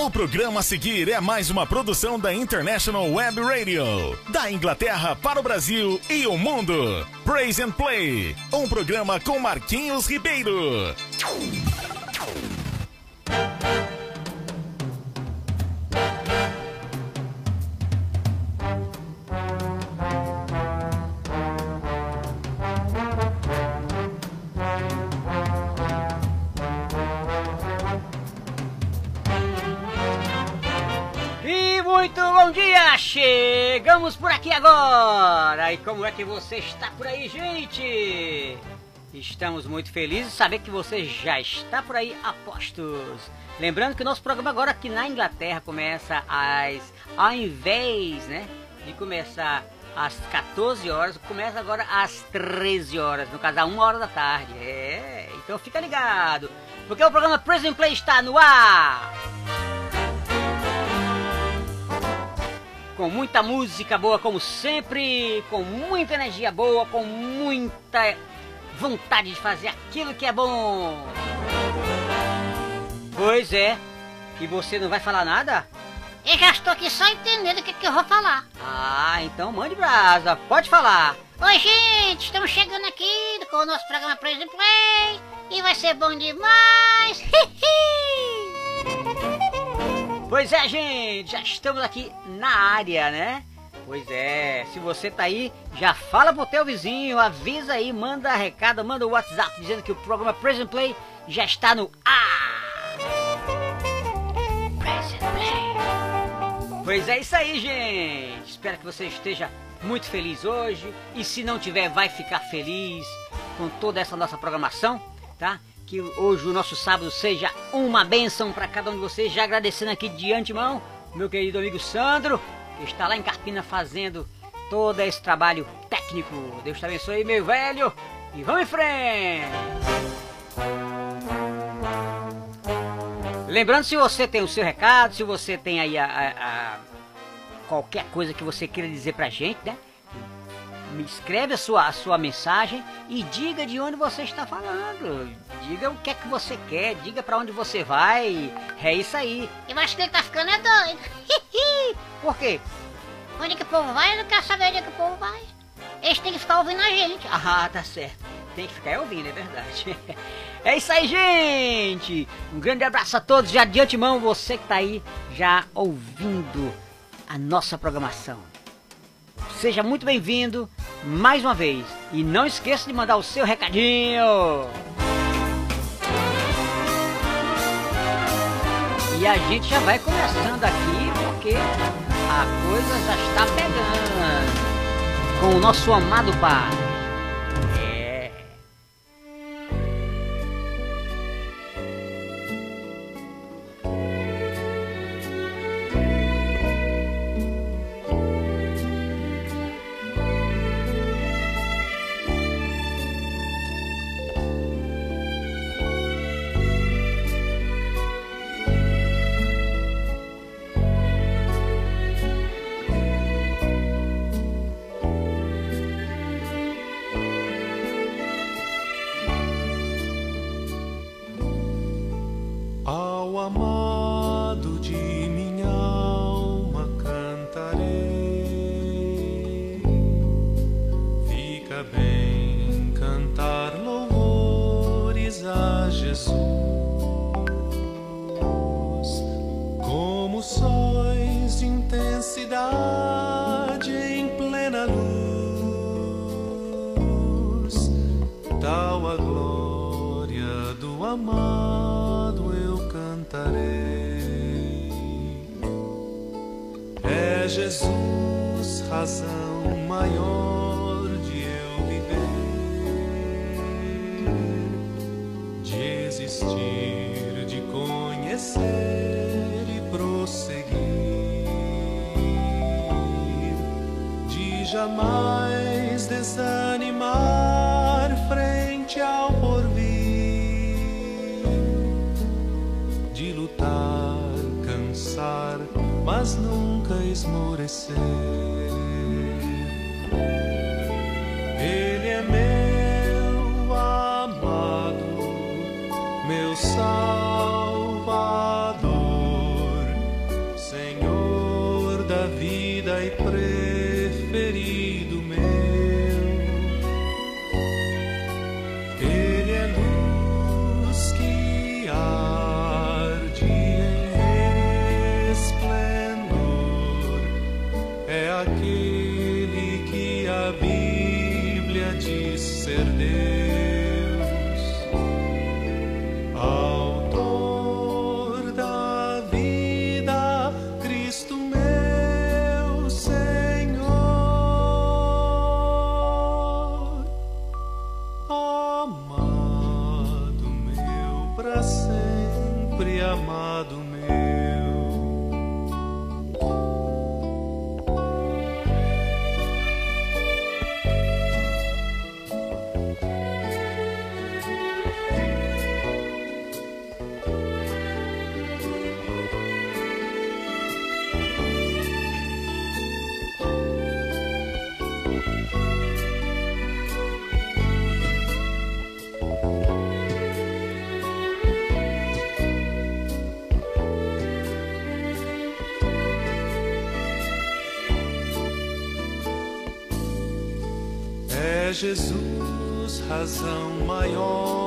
O programa a seguir é mais uma produção da International Web Radio, da Inglaterra para o Brasil e o mundo. Praise and Play, um programa com Marquinhos Ribeiro. Aqui agora! E como é que você está por aí, gente? Estamos muito felizes de saber que você já está por aí a postos. Lembrando que o nosso programa agora aqui na Inglaterra começa às. ao invés, né? De começar às 14 horas, começa agora às 13 horas, no caso, a 1 hora da tarde. É, então fica ligado, porque o programa Prison Play está no ar! Com muita música boa, como sempre, com muita energia boa, com muita vontade de fazer aquilo que é bom. Pois é, e você não vai falar nada? Eu já estou aqui só entendendo o que, que eu vou falar. Ah, então mande brasa, pode falar. Oi, gente, estamos chegando aqui com o nosso programa and Play e vai ser bom demais. Pois é, gente, já estamos aqui na área, né? Pois é, se você tá aí, já fala pro teu vizinho, avisa aí, manda recado, manda o WhatsApp dizendo que o programa Prison Play já está no ar. Praise and Play. Pois é isso aí, gente. Espero que você esteja muito feliz hoje e se não tiver, vai ficar feliz com toda essa nossa programação, tá? Que hoje o nosso sábado seja uma bênção para cada um de vocês. Já agradecendo aqui de antemão, meu querido amigo Sandro, que está lá em Carpina fazendo todo esse trabalho técnico. Deus te abençoe, meu velho, e vamos em frente! Lembrando, se você tem o seu recado, se você tem aí a, a- a- qualquer coisa que você queira dizer pra gente, né? Me escreve a sua, a sua mensagem e diga de onde você está falando. Diga o que é que você quer, diga pra onde você vai. É isso aí. Eu acho que ele tá ficando é doido. Por quê? onde que o povo vai? Eu não quero saber onde que o povo vai. Eles têm que ficar ouvindo a gente. Ah, tá certo. Tem que ficar ouvindo, é verdade. É isso aí, gente! Um grande abraço a todos, já de antemão, você que tá aí já ouvindo a nossa programação. Seja muito bem-vindo mais uma vez. E não esqueça de mandar o seu recadinho. E a gente já vai começando aqui porque a coisa já está pegando com o nosso amado pai. Jesus, como sóis de intensidade em plena luz, tal a glória do amado eu cantarei. É Jesus razão maior kisses. Jesus razão maior.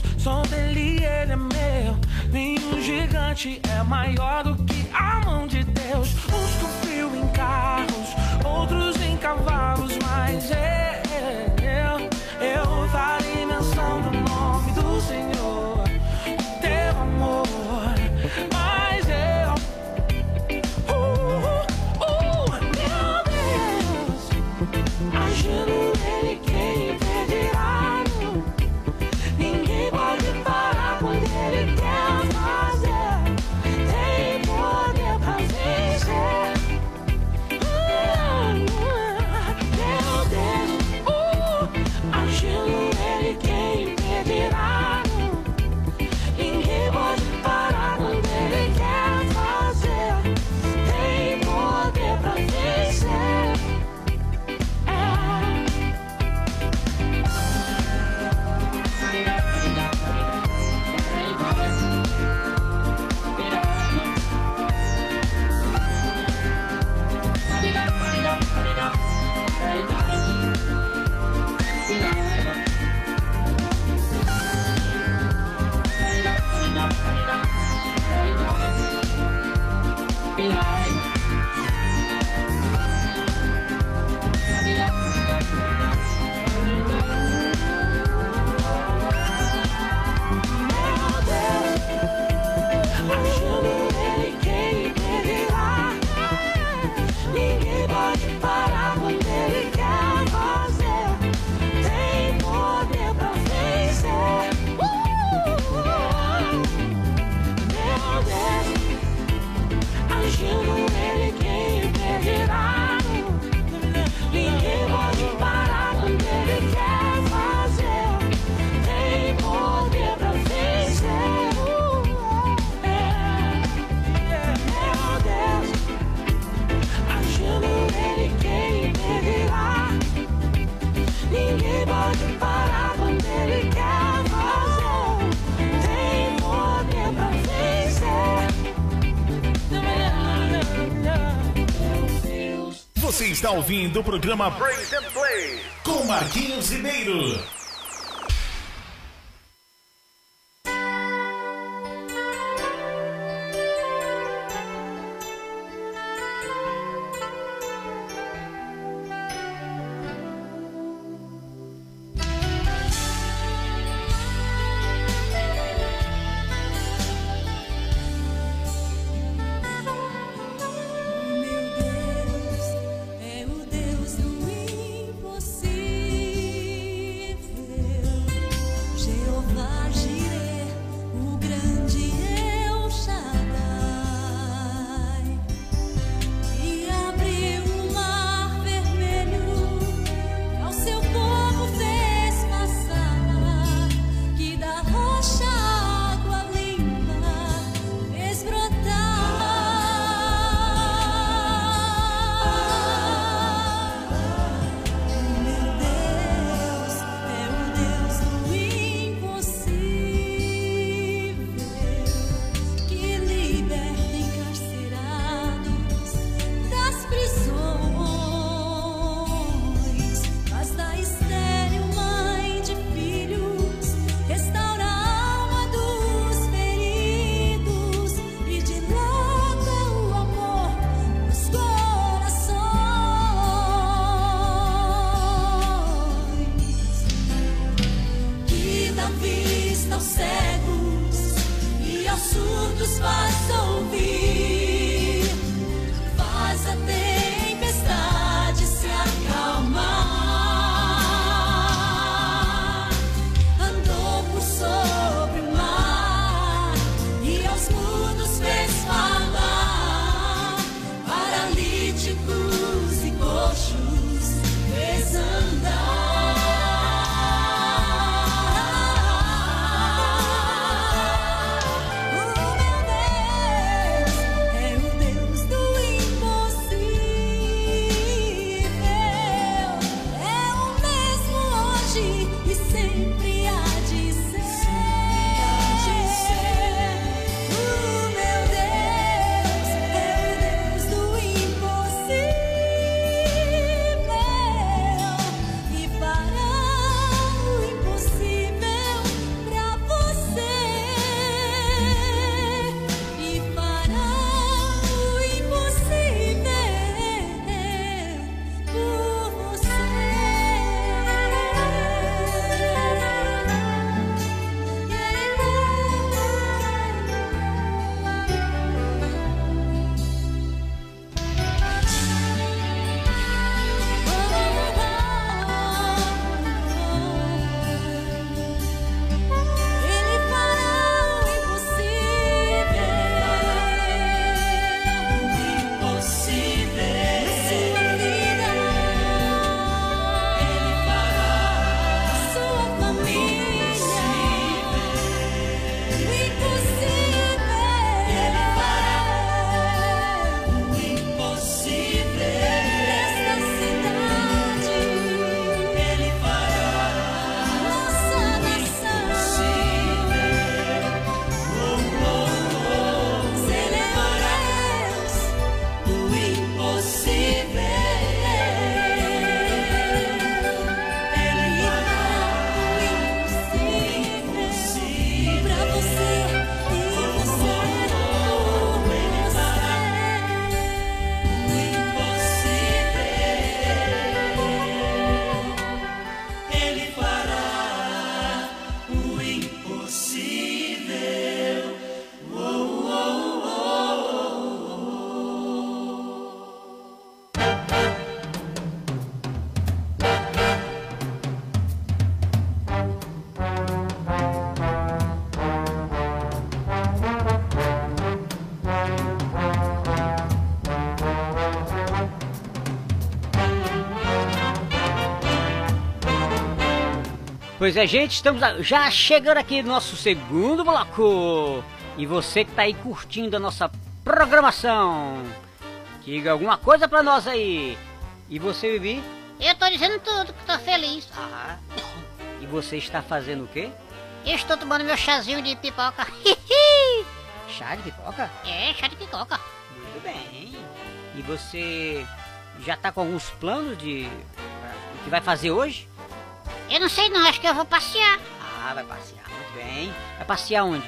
olhos são dele, ele é meu. Nenhum gigante é maior do que a mão de Deus. Uns confiam em carros, outros em cavalos, mas eu, eu, eu, eu está ouvindo o programa Praise and Play com Marquinhos Ribeiro. Pois é, gente, estamos já chegando aqui no nosso segundo bloco. E você que tá aí curtindo a nossa programação, diga alguma coisa pra nós aí. E você, Bibi? Eu tô dizendo tudo que tô feliz. Ah. E você está fazendo o quê? Eu estou tomando meu chazinho de pipoca. Chá de pipoca? é, chá de pipoca. Muito bem. E você já tá com alguns planos de o que vai fazer hoje? Eu não sei não, acho que eu vou passear. Ah, vai passear, muito bem. Vai passear onde?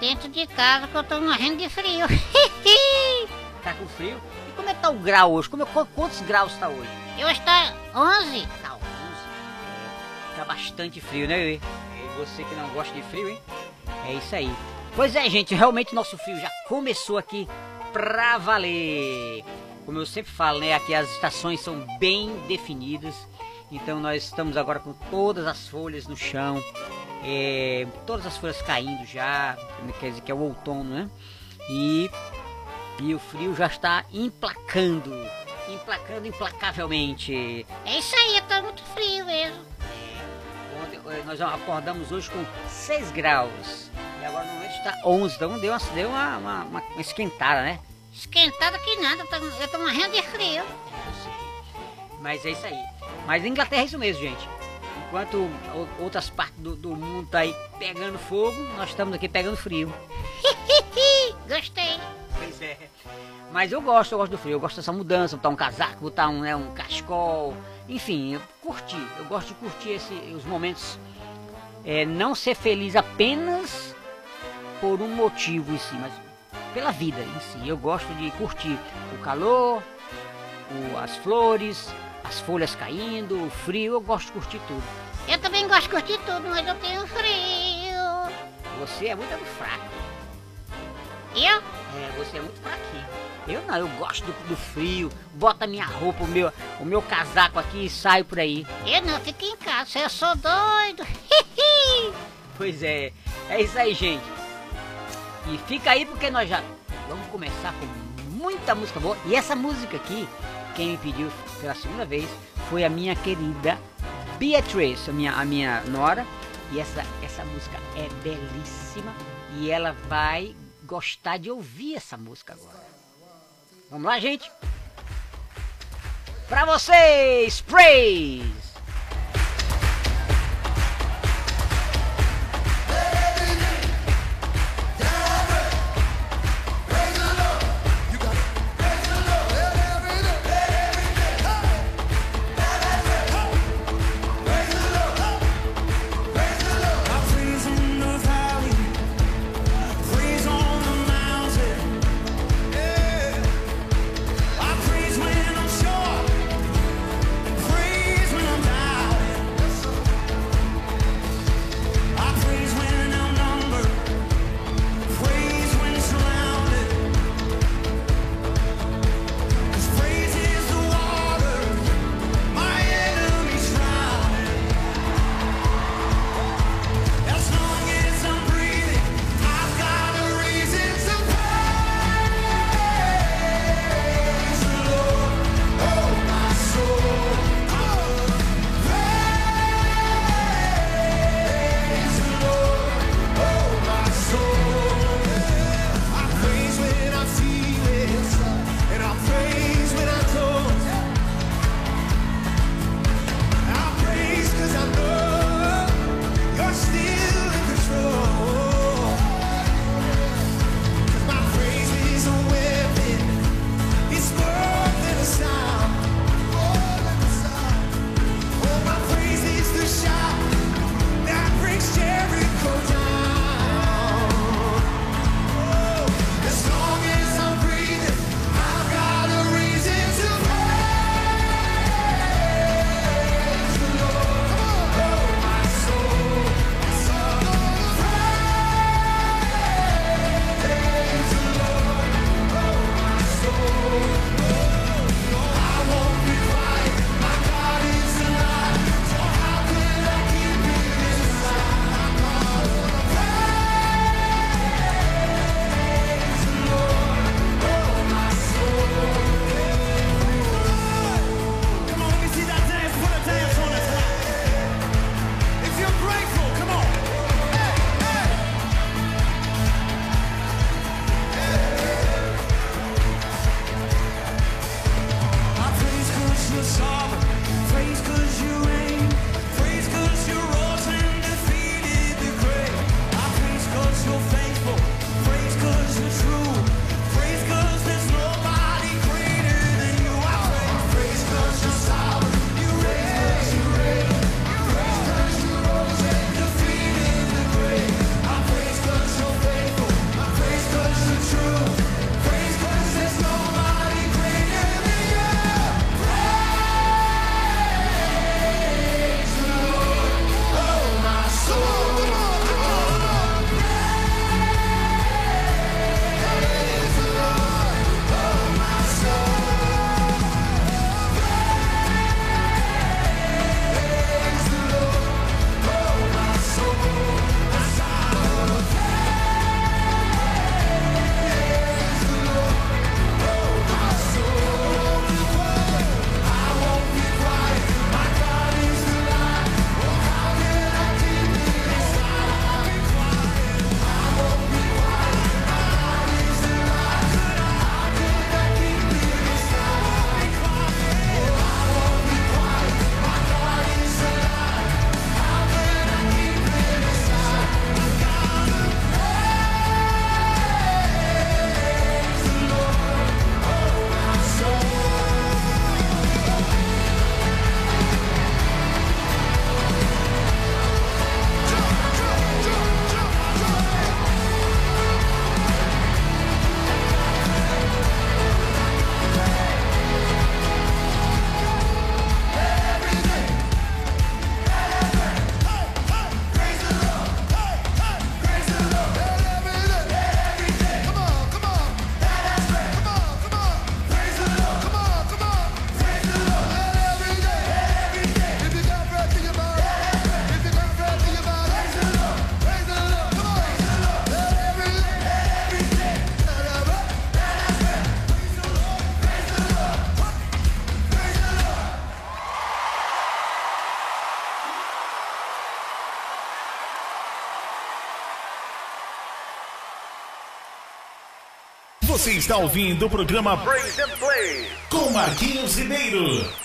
Dentro de casa que eu tô morrendo de frio. Tá com frio? E como é que tá o grau hoje? Como é- qu- quantos graus tá hoje? eu estou 11. Tá 11. É, tá bastante frio, né, Yui? E você que não gosta de frio, hein? É isso aí. Pois é, gente, realmente nosso frio já começou aqui pra valer. Como eu sempre falo, né? Aqui as estações são bem definidas. Então nós estamos agora com todas as folhas no chão. é, todas as folhas caindo já. Quer dizer que é o outono, né? E e o frio já está emplacando, emplacando implacavelmente. É isso aí, eu tô muito frio mesmo. Ontem, eh, nós acordamos hoje com 6 graus e agora no momento está 11, então deu uma, deu uma, uma- uma esquentada, né? Esquentado que nada, eu tô, eu tô morrendo de frio. Mas é isso aí. Mas na Inglaterra é isso mesmo, gente. Enquanto outras partes do, do mundo tá aí pegando fogo, nós estamos aqui pegando frio. Gostei. Pois é. Mas eu gosto, eu gosto do frio, eu gosto dessa mudança, botar um casaco, botar um, né, um cachecol, enfim, eu curti, eu gosto de curtir esse, os momentos, é, não ser feliz apenas por um motivo em si, mas pela vida em si. Eu gosto de curtir o calor, o- as flores, as folhas caindo, o frio, eu gosto de curtir tudo. Eu também gosto de curtir tudo, mas eu tenho frio. Você é muito fraco. Eu? É, você é muito fraquinho. Eu não, eu gosto do, do frio, boto a minha roupa, o meu, o meu casaco aqui e saio por aí. Eu não, fico em casa, eu sou doido. Pois é, é isso aí, gente. E fica aí porque nós já vamos começar com muita música boa. E essa música aqui, quem me pediu pela segunda vez foi a minha querida Beatrice, a minha, a minha nora. E essa, essa música é belíssima e ela vai gostar de ouvir essa música agora. Vamos lá, gente? Pra vocês, praise! Você está ouvindo o programa Brains and Play com Marquinhos Ribeiro.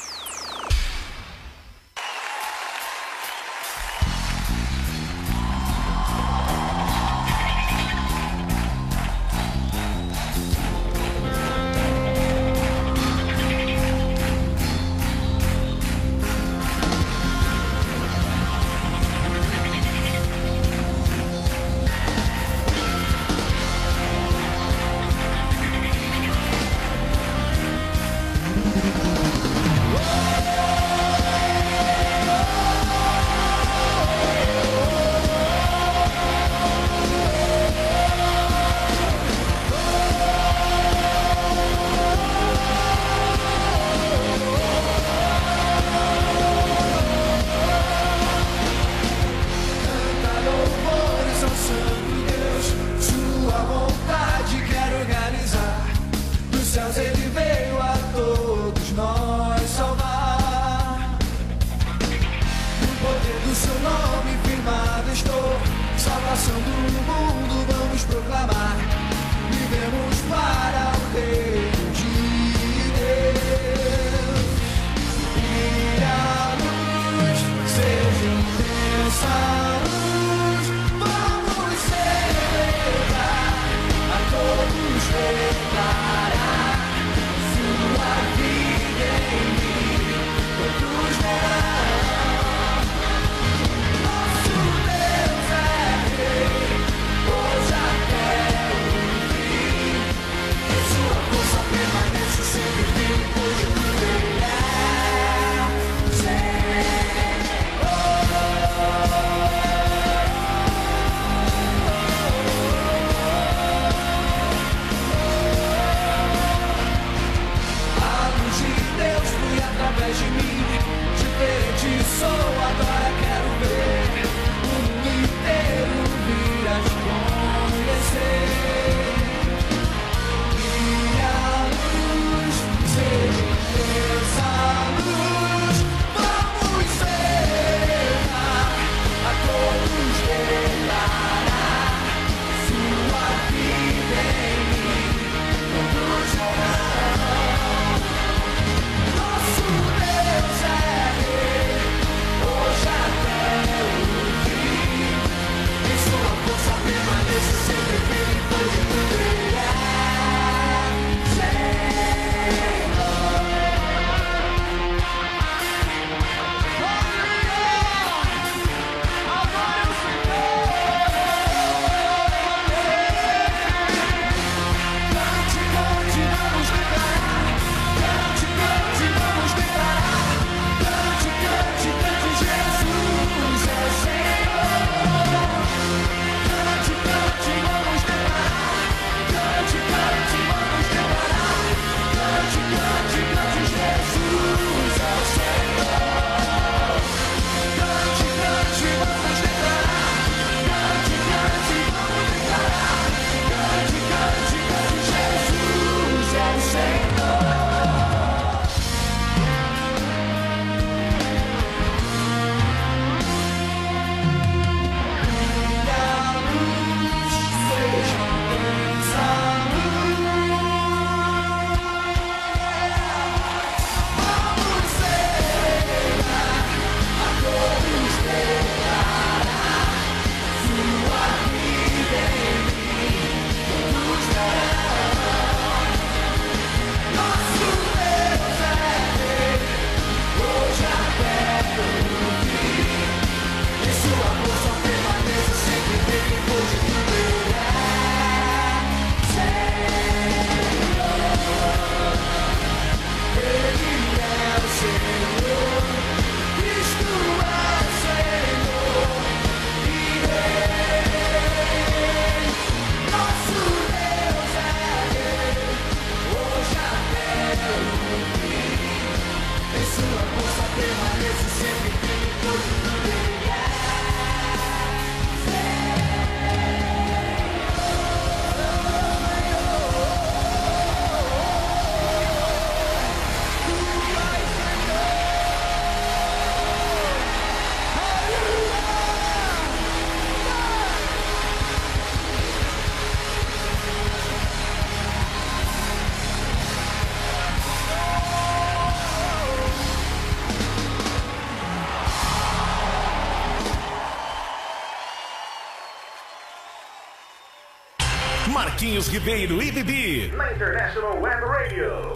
Marquinhos Ribeiro e Bibi. Na International Web Radio.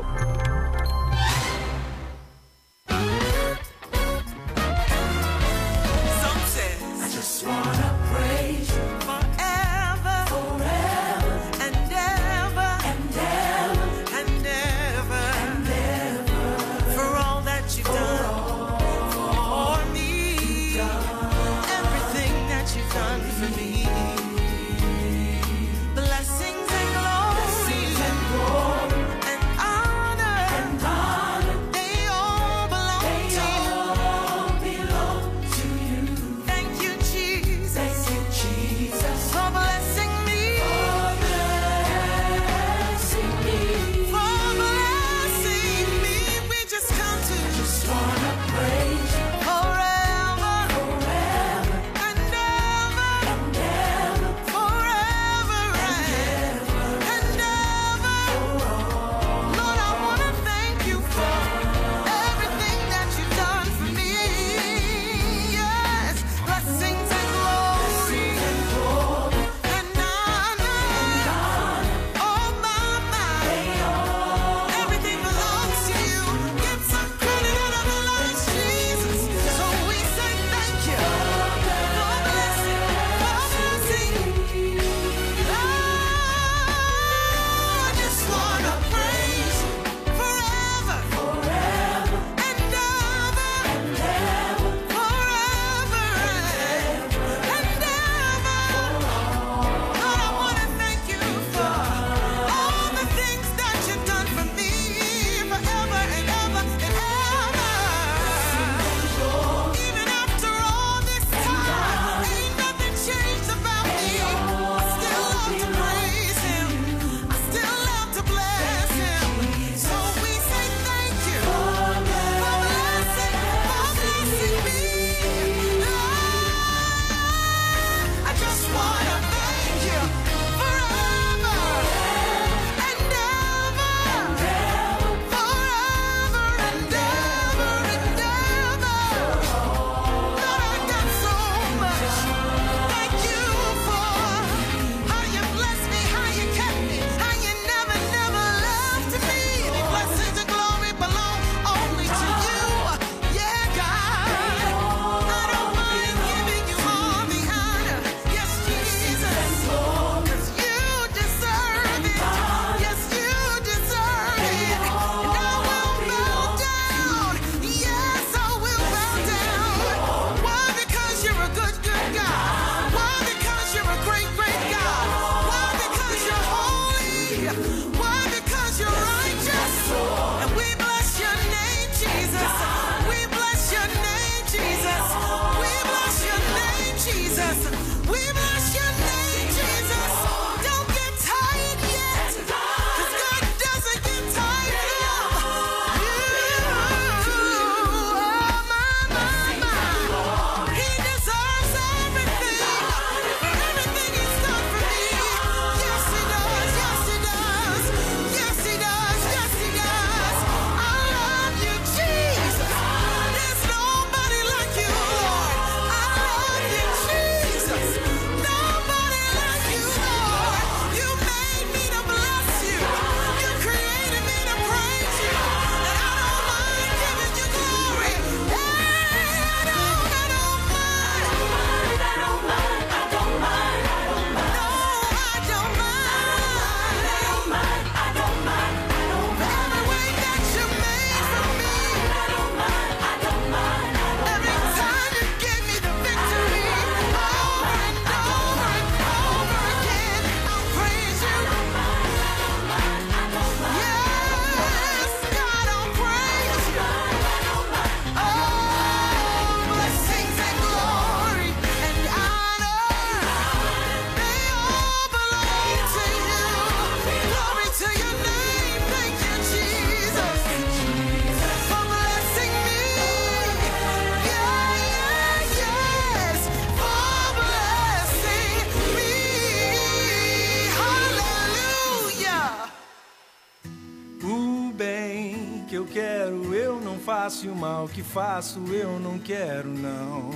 Que faço, eu não quero, não.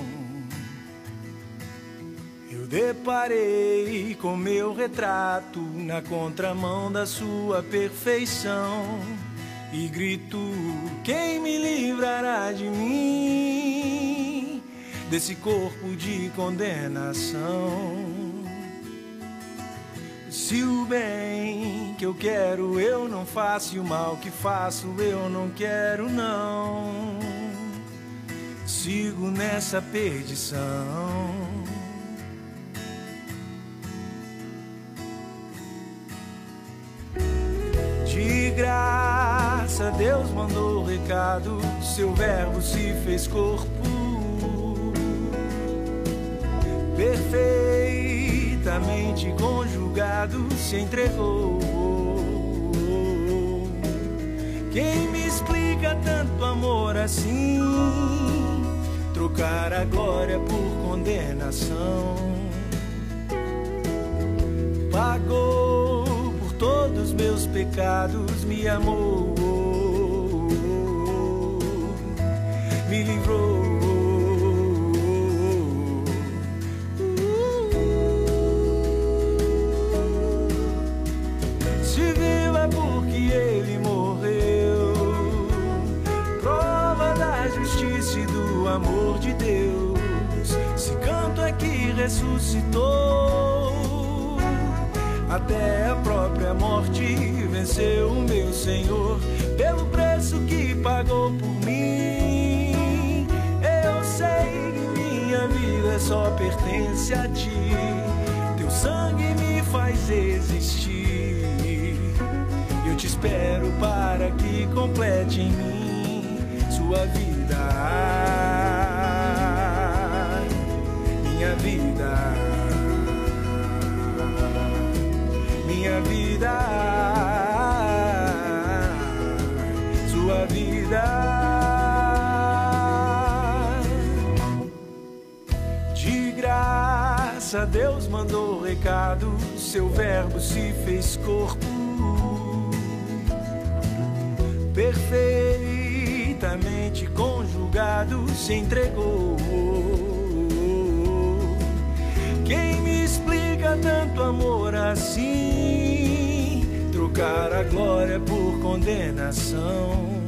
Eu Deparei com meu retrato na contramão da sua perfeição e grito: Quem me livrará de mim, desse corpo de condenação? Se o bem que eu quero eu não faço e o mal que faço eu não quero, não. Sigo nessa perdição. De graça Deus mandou recado, seu verbo se fez corpo. Perfeitamente conjugado se entregou. Quem me explica tanto amor assim? Trocar a glória por condenação. Pagou por todos meus pecados, me amou, me livrou. Ressuscitou, até a própria morte venceu o meu Senhor pelo preço que pagou por mim. Eu sei que minha vida só pertence a ti. Teu sangue me faz existir. Eu te espero para que complete em mim vida. Minha vida. Sua vida. De graça Deus mandou recado, seu verbo se fez corpo. Perfeitamente conjugado se entregou. Quem me explica tanto amor assim? Trocar a glória por condenação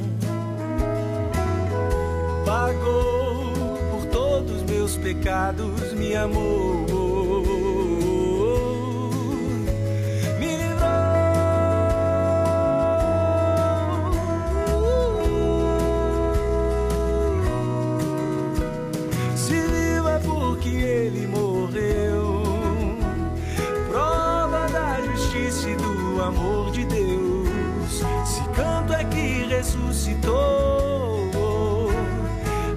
pagou por todos meus pecados, me amou.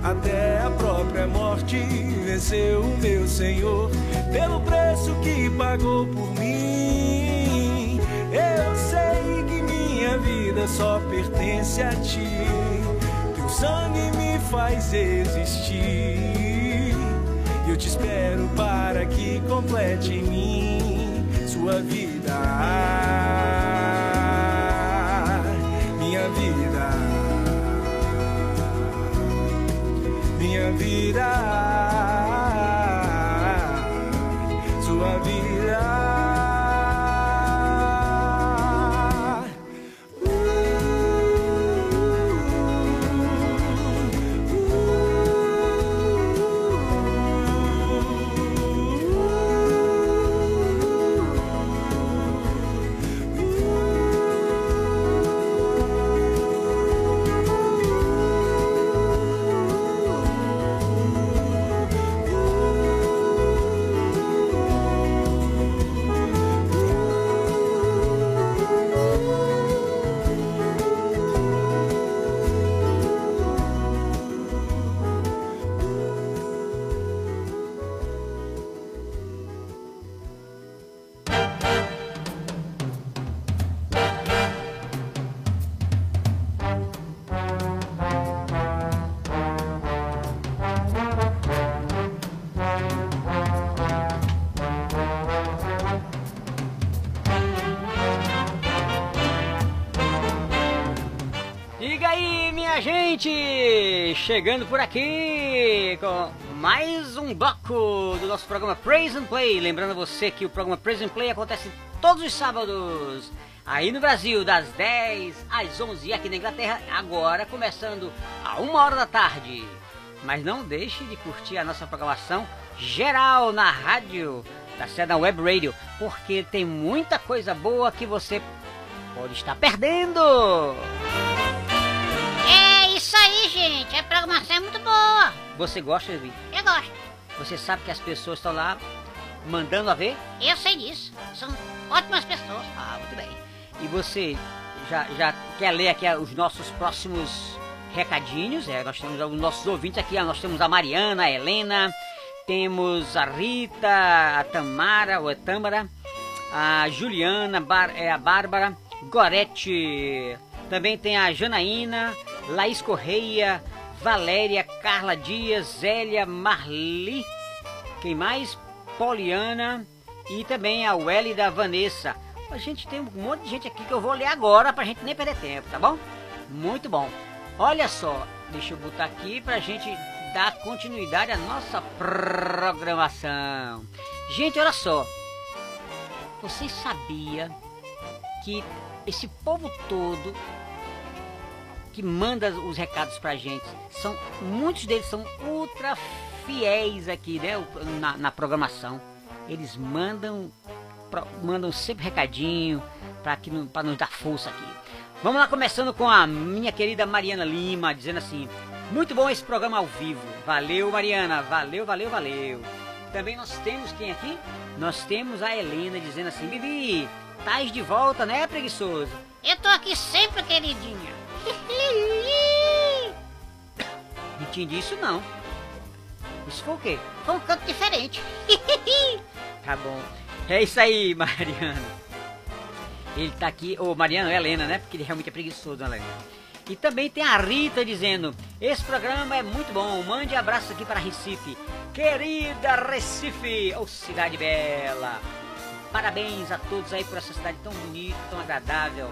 Até a própria morte venceu o meu Senhor pelo preço que pagou por mim. Eu sei que minha vida só pertence a ti. Teu sangue me faz existir. Eu te espero para que complete em mim sua vida. Minha Chegando por aqui com mais um bloco do nosso programa Praise and Play. Lembrando você que o programa Praise and Play acontece todos os sábados aí no Brasil, das 10 às 11 e aqui na Inglaterra, agora começando a uma hora da tarde. Mas não deixe de curtir a nossa programação geral na rádio, da sede da Web Radio, porque tem muita coisa boa que você pode estar perdendo. É isso aí, gente. A programação é muito boa. Você gosta, Vivi? Eu gosto. Você sabe que as pessoas estão lá mandando a ver? Eu sei disso. São ótimas pessoas. Ah, muito bem. E você já, já quer ler aqui os nossos próximos recadinhos? É, nós temos os nossos ouvintes aqui. ó, Nós temos a Mariana, a Helena, temos a Rita, a Tamara, ou a Tâmara, a Juliana, é, a Bárbara, Gorete, também tem a Janaína, Laís Correia, Valéria, Carla Dias, Zélia, Marli, quem mais? Poliana e também a Welly da Vanessa. A gente tem um monte de gente aqui que eu vou ler agora pra gente nem perder tempo, tá bom? Muito bom. Olha só, deixa eu botar aqui pra gente dar continuidade à nossa programação. Gente, olha só. Vocês sabiam que esse povo todo que manda os recados pra gente, são muitos deles são ultra fiéis aqui, né, na, na programação. Eles mandam pro- mandam sempre recadinho para que pra nos dar força aqui. Vamos lá começando com a minha querida Mariana Lima dizendo assim: "Muito bom esse programa ao vivo. Valeu, Mariana. Valeu, valeu, valeu." Também nós temos quem aqui? Nós temos a Helena dizendo assim: "Bibi, tais de volta, né, preguiçoso?" Eu tô aqui sempre, queridinha. Não entendi isso não. Isso foi o quê? Foi um canto diferente. Tá bom. É isso aí, Mariano. Ele tá aqui, ô Mariano, é Helena, né? Porque ele realmente é preguiçoso, né, Helena? E também tem a Rita dizendo: Esse programa é muito bom. Mande abraço aqui para Recife. Querida Recife, ô cidade bela. Parabéns a todos aí por essa cidade tão bonita, tão agradável.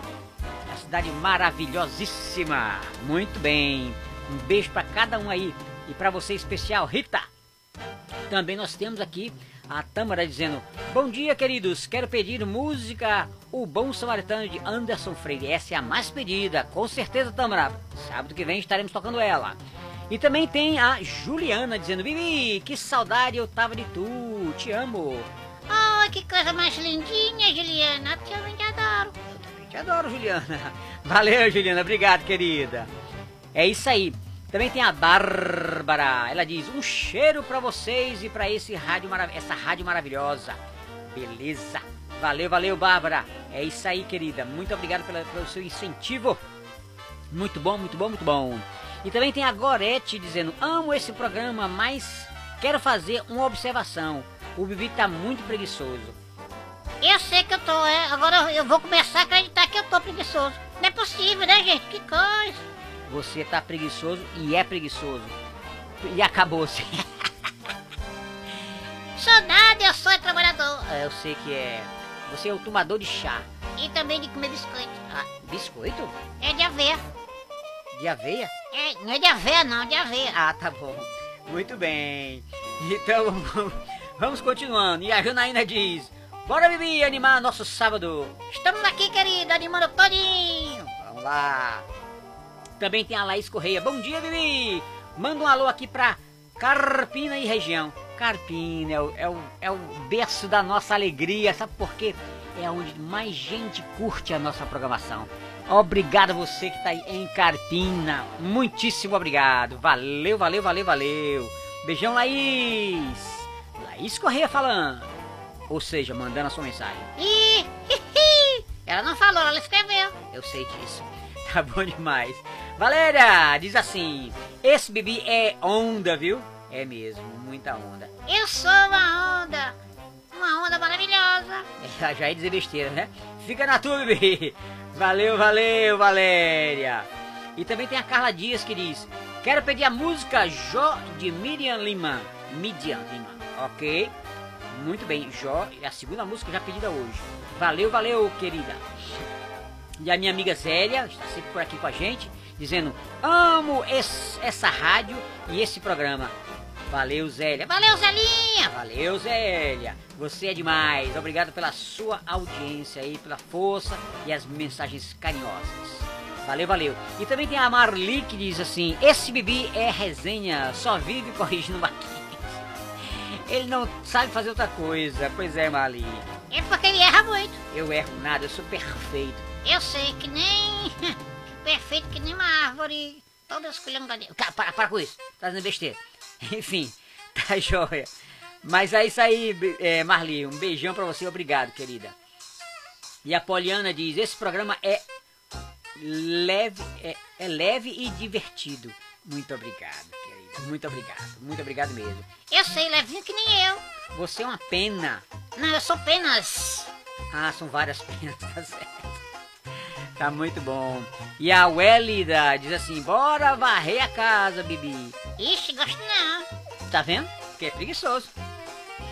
A cidade maravilhosíssima. Muito bem. Um beijo para cada um aí. E para você especial, Rita. Também nós temos aqui a Tâmara dizendo: Bom dia, queridos. Quero pedir música O Bom Samaritano de Anderson Freire. Essa é a mais pedida, com certeza, Tâmara. Sábado que vem estaremos tocando ela. E também tem a Juliana dizendo: Bibi, que saudade eu tava de tu. Te amo. Oh, que coisa mais lindinha, Juliana. Eu também te adoro. Adoro, Juliana. Valeu, Juliana. Obrigado, querida. É isso aí. Também tem a Bárbara. Ela diz: um cheiro pra vocês e pra esse rádio essa rádio maravilhosa. Beleza. Valeu, valeu, Bárbara. É isso aí, querida. Muito obrigado pela- pelo seu incentivo. Muito bom, muito bom, muito bom. E também tem a Gorete dizendo: amo esse programa, mas quero fazer uma observação. O Bibi tá muito preguiçoso. Eu sei que eu tô, é. Agora eu vou começar a acreditar que eu tô preguiçoso. Não é possível, né, gente? Que coisa. Você tá preguiçoso e é preguiçoso. E acabou-se. Sou nada, eu sou trabalhador. É, Eu sei que é. Você é o tomador de chá. E também de comer biscoito. Ah, biscoito? É de aveia. De aveia? É, não é de aveia, não, de aveia. Ah, tá bom. Muito bem. Então, vamos continuando. E a Janaína diz: Bora, Bibi, animar nosso sábado. Estamos aqui, querido, animando todinho. Vamos lá. Também tem a Laís Correia. Bom dia, Bibi. Manda um alô aqui pra Carpina e região. Carpina é o, é o, é o berço da nossa alegria. Sabe por quê? É onde mais gente curte a nossa programação. Obrigado você que está aí em Carpina. Muitíssimo obrigado. Valeu, valeu, valeu, valeu. Beijão, Laís. Laís Correia falando. Ou seja, mandando a sua mensagem. Ih, hi, hi. Ela não falou, ela escreveu. Eu sei disso. Tá bom demais. Valéria, diz assim: Esse bebê é onda, viu? É mesmo, muita onda. Eu sou uma onda. Uma onda maravilhosa. É, já é dizer besteira, né? Fica na tua, bebê. Valeu, valeu, Valéria. E também tem a Carla Dias que diz: Quero pedir a música Jó de Miriam Lima. Miriam Lima, ok? Muito bem, Jó, é a segunda música já pedida hoje. Valeu, valeu, querida. E a minha amiga Zélia está sempre por aqui com a gente, dizendo: amo esse- essa rádio e esse programa. Valeu, Zélia. Valeu, Zelinha! Valeu, Zélia. Você é demais. Obrigado pela sua audiência aí, pela força e as mensagens carinhosas. Valeu, valeu. E também tem a Marli que diz assim: Esse Bibi é resenha, só vive corrigindo Marquinhos. Ele não sabe fazer outra coisa. Pois é, Marli. É porque ele erra muito. Eu erro nada, eu sou perfeito. Eu sei que nem. Perfeito que nem uma árvore. Toda esculhambadinha. Cara, para, para com isso. Tá dizendo besteira. Enfim, tá joia. Mas é isso aí, é, Marli. Um beijão pra você, obrigado, querida. E a Poliana diz: esse programa é leve, é, é leve e divertido. Muito obrigado, querida. Muito obrigado. Muito obrigado mesmo. Eu sei, levinho que nem eu. Você é uma pena. Não, eu sou apenas. Ah, são várias penas, tá certo. Tá muito bom. E a Wélida diz assim: bora varrer a casa, Bibi. Ixi, gosto não. Tá vendo? Que é preguiçoso.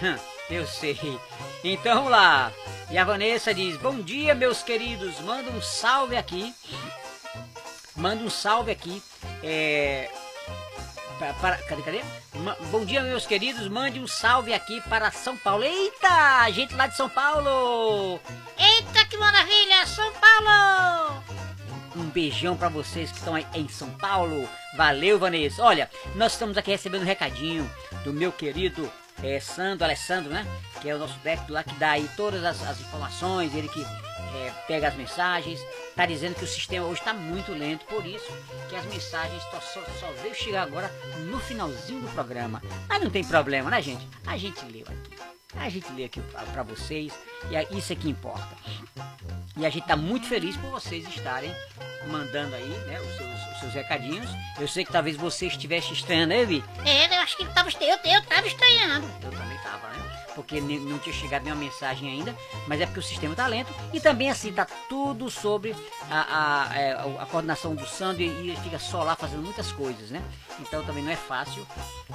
Hum, Eu sei. Então vamos lá. E a Vanessa diz: Bom dia, meus queridos. Manda um salve aqui. Manda um salve aqui. É. Para, para- cadê, cadê? Bom dia, meus queridos. Mande um salve aqui para São Paulo. Eita! Gente lá de São Paulo! Eita, que maravilha! São Paulo! Um beijão pra vocês que estão aí em São Paulo. Valeu, Vanessa. Olha, nós estamos aqui recebendo um recadinho do meu querido eh, Sandro Alessandro, né? Que é o nosso técnico lá que dá aí todas as, as informações, ele que eh, pega as mensagens. Tá dizendo que o sistema hoje está muito lento, por isso que as mensagens só, só, só veio chegar agora no finalzinho do programa. Mas não tem problema, né, gente? A gente leu aqui. A gente lê aqui pra, pra vocês e é isso é que importa. E a gente tá muito feliz por vocês estarem mandando aí, né, os seus, os seus recadinhos. Eu sei que talvez você estivesse estranhando, né, Vi? É, eu acho que tava, eu, eu tava estranhando. Eu também tava, né? Porque não tinha chegado nenhuma mensagem ainda, mas é porque o sistema tá lento. E também, assim, tá tudo sobre a, a, é, a coordenação do Sandro e ele fica só lá fazendo muitas coisas, né? Então também não é fácil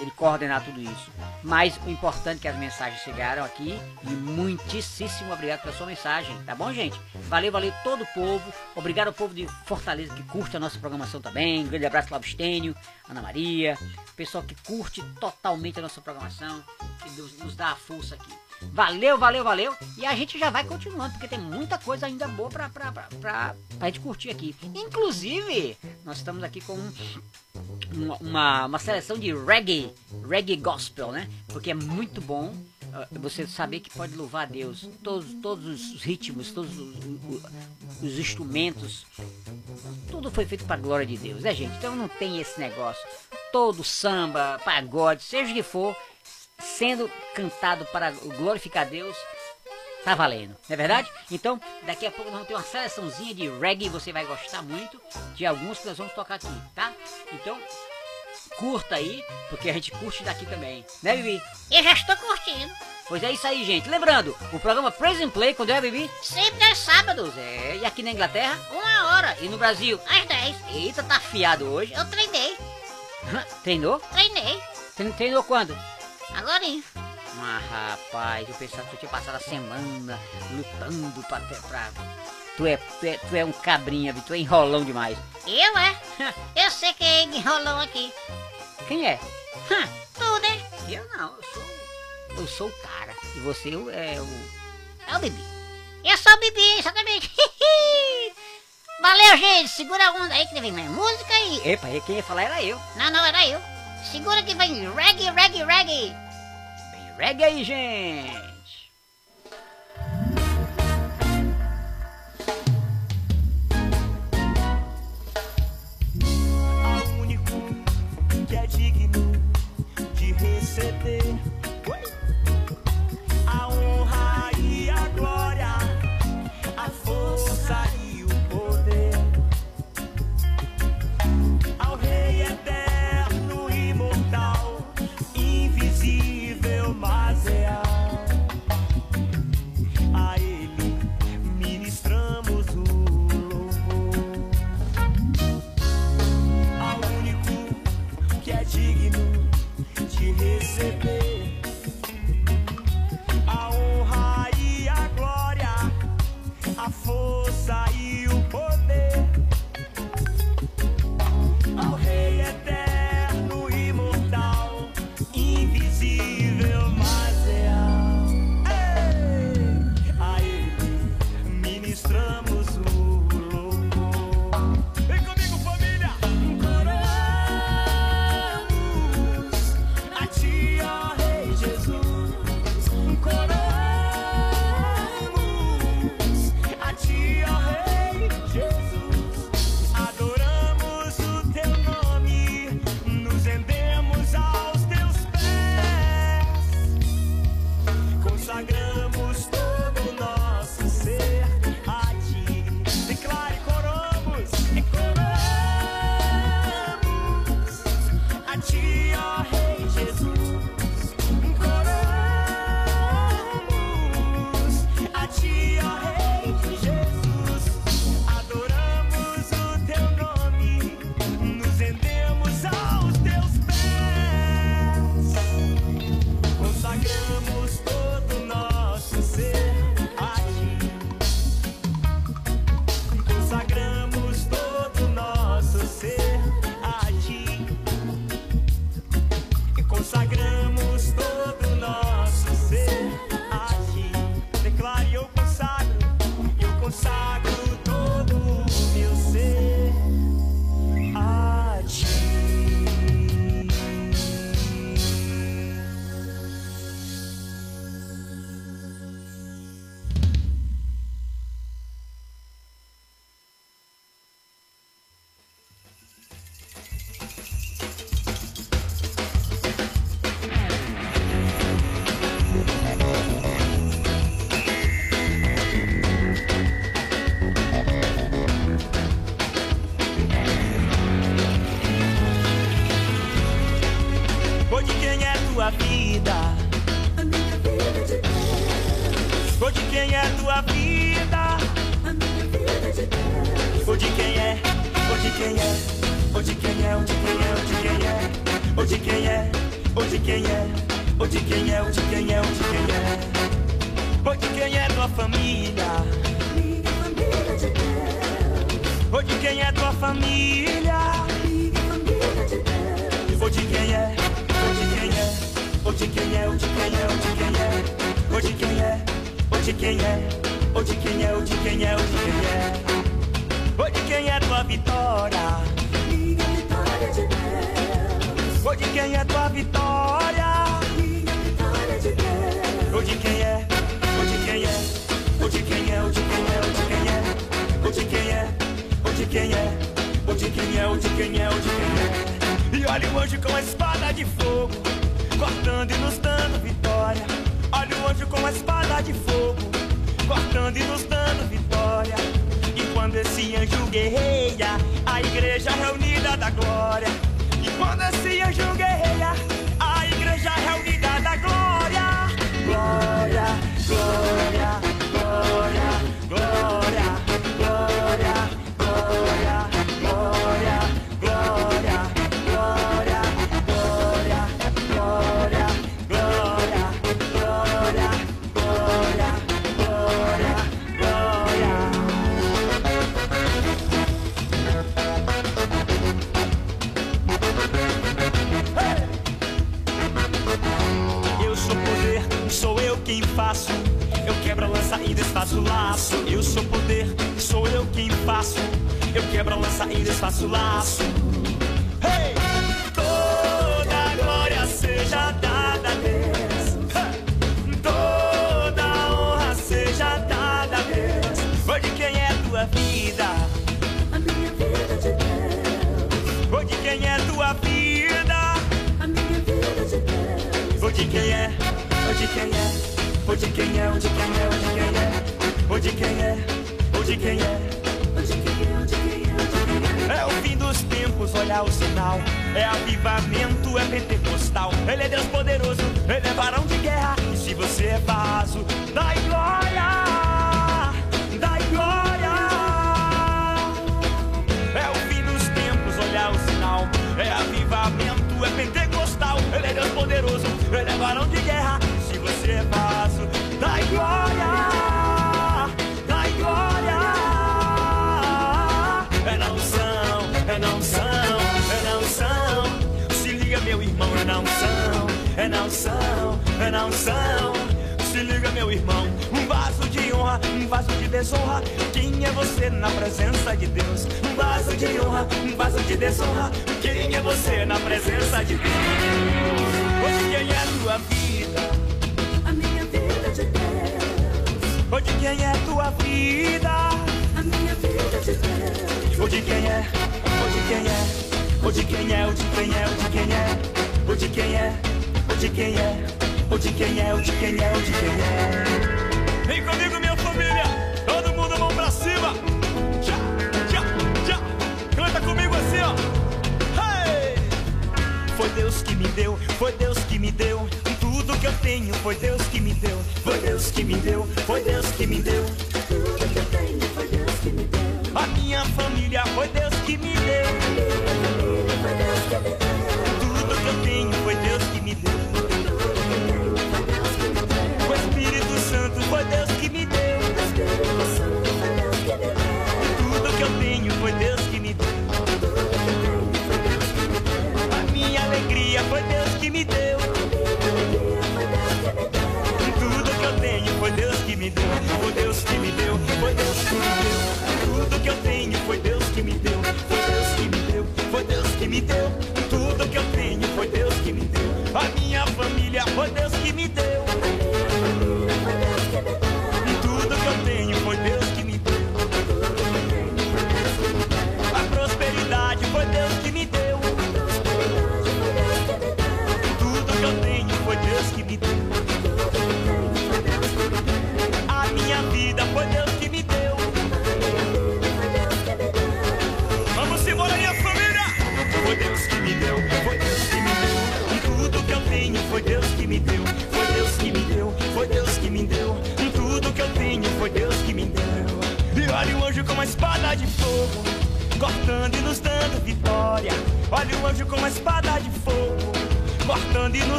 ele coordenar tudo isso. Mas o importante é que as mensagens chegaram aqui e muitíssimo obrigado pela sua mensagem, tá bom, gente? Valeu, valeu todo o povo. Obrigado ao povo de Fortaleza que curte a nossa programação também. Um grande abraço, Cláudio Stênio, Ana Maria, pessoal que curte totalmente a nossa programação, que nos, nos dá a força aqui. Valeu, valeu, valeu. E a gente já vai continuando, porque tem muita coisa ainda boa pra, pra, pra, pra, pra gente curtir aqui. Inclusive, nós estamos aqui com um- uma, uma, uma seleção de reggae, reggae gospel, né? Porque é muito bom você saber que pode louvar a Deus. Todos, todos os ritmos, todos os, os- os instrumentos, tudo foi feito para a glória de Deus, né, gente? Então não tem esse negócio. Todo samba, pagode, seja o que for, sendo cantado para glorificar Deus, tá valendo, não é verdade? Então, daqui a pouco nós vamos ter uma seleçãozinha de reggae, você vai gostar muito de alguns que nós vamos tocar aqui, tá? Então, curta aí, porque a gente curte daqui também, né, Bibi? Eu já estou curtindo. Pois é isso aí, gente. Lembrando, o programa Praise and Play, quando é, Bibi? Sempre aos sábados, É, e aqui na Inglaterra? uma hora, E no Brasil? às 10. Eita, tá afiado hoje. Eu treinei, Treinou? treinei. Tre- Treinou quando? Agora, Ah, rapaz, eu pensava que tu tinha passado a semana lutando pra pra. Tu é, tu é, tu é um cabrinha, tu é enrolão demais. Eu é. Eu sei que é enrolão aqui. Quem é? Hum, tu, né? Eu não, eu sou. Eu sou o cara. E você é o. É o Bibi. Eu sou o Bibi, exatamente. Valeu, gente. Segura a onda aí que vem mais música aí. Epa, quem ia falar era eu. Não, não, era eu. Segura que vem reggae, reggae, reggae. Bem, reggae aí, gente. De receber o anjo com a espada de fogo, cortando e nos dando vitória. Olha o anjo com a espada de fogo, cortando e nos dando vitória. E quando esse anjo guerreia, a igreja reunida da glória. E quando esse anjo guerreia, a igreja reunida da glória. Glória, glória, glória, desfaço laço. Eu sou poder, sou eu quem faço. Eu quebro a lança e desfaço laço. Hey! Toda a glória seja dada a Deus. Hey! Toda a honra seja dada a Deus. Foi de quem é tua vida? Foi de quem é tua vida? Ou de quem é? Ou de quem é? Ou de quem é? Ou de quem é? Ou de quem é? Ou de quem é? Ou de quem é? É o fim dos tempos, olha o sinal. É avivamento, é pentecostal. Ele é Deus poderoso, ele é varão de guerra. E se você é vaso, dai glória, dai glória. É o fim dos tempos, olha o sinal. É avivamento, é pentecostal. Ele é Deus poderoso, ele é varão de guerra. Se você é vaso, é na unção, é na unção. Se liga, meu irmão, um vaso de honra, um vaso de desonra. Quem é você na presença de Deus? Um vaso de honra, um vaso de desonra. Quem é você na presença de Deus? Hoje quem é a tua vida? A minha vida de Deus, Hoje quem é a tua vida? a minha vida de Deus, Hoje quem é? Hoje quem é? Hoje quem é? Hoje quem é? Hoje quem é? Hoje quem é? Hoje quem é? Hoje quem é? Hoje quem é? Hoje quem é? Vem comigo, minha família! Todo mundo mão pra cima! Já, já, já! Canta comigo assim, ó! Hey! Foi Deus que me deu, foi Deus que me deu. Tudo que eu tenho foi Deus que me deu. Foi Deus que me deu, foi Deus que me deu. tudo que eu tenho foi Deus que me deu, A minha família foi Deus que me deu. Foi Deus que me deu. Tudo que eu tenho foi Deus que me deu. A minha alegria foi Deus que me deu. Tudo que eu tenho foi Deus que me deu. Foi Deus que me deu. Foi Deus que me deu. Tudo que eu tenho foi Deus que me deu. Foi Deus que me deu. Foi Deus que me deu.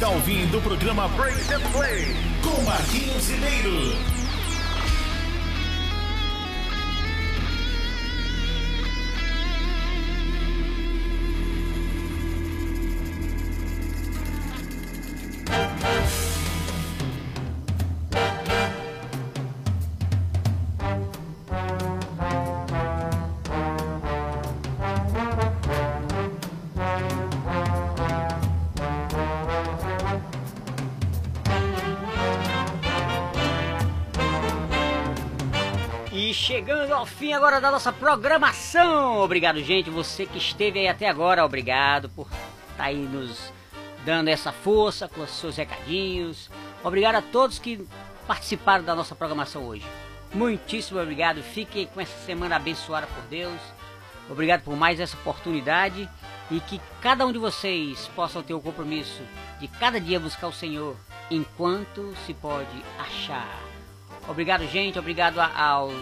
Está ouvindo o programa Praise and Play com Marquinhos Ribeiro. Chegando ao fim agora da nossa programação. Obrigado, gente. Você que esteve aí até agora, obrigado por estar aí nos dando essa força com os seus recadinhos. Obrigado a todos que participaram da nossa programação hoje. Muitíssimo obrigado. Fiquem com essa semana abençoada por Deus. Obrigado por mais essa oportunidade e que cada um de vocês possam ter o compromisso de cada dia buscar o Senhor enquanto se pode achar. Obrigado, gente. Obrigado ao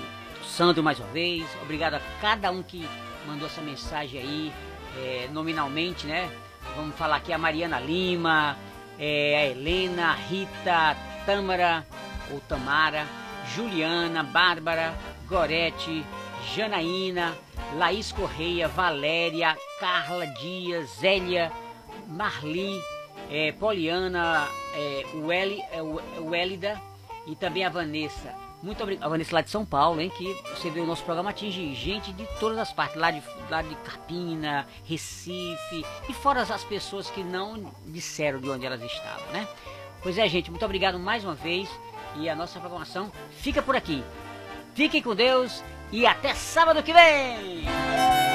Sandro mais uma vez. Obrigado a cada um que mandou essa mensagem aí, é, nominalmente, né? Vamos falar aqui a Mariana Lima, é, a Helena, a Rita, a Tâmara ou Tamara, Juliana, Bárbara, Gorete, Janaína, Laís Correia, Valéria, Carla Dias, Zélia, Marli, é, Poliana, é, é, Wélida e também a Vanessa. Muito obrigado. Vanessa lá de São Paulo, hein? Que você vê o nosso programa atinge gente de todas as partes, lá de, lá de Carpina, Recife, e fora as pessoas que não disseram de onde elas estavam, né? Pois é, gente, muito obrigado mais uma vez. E a nossa programação fica por aqui. Fiquem com Deus e até sábado que vem!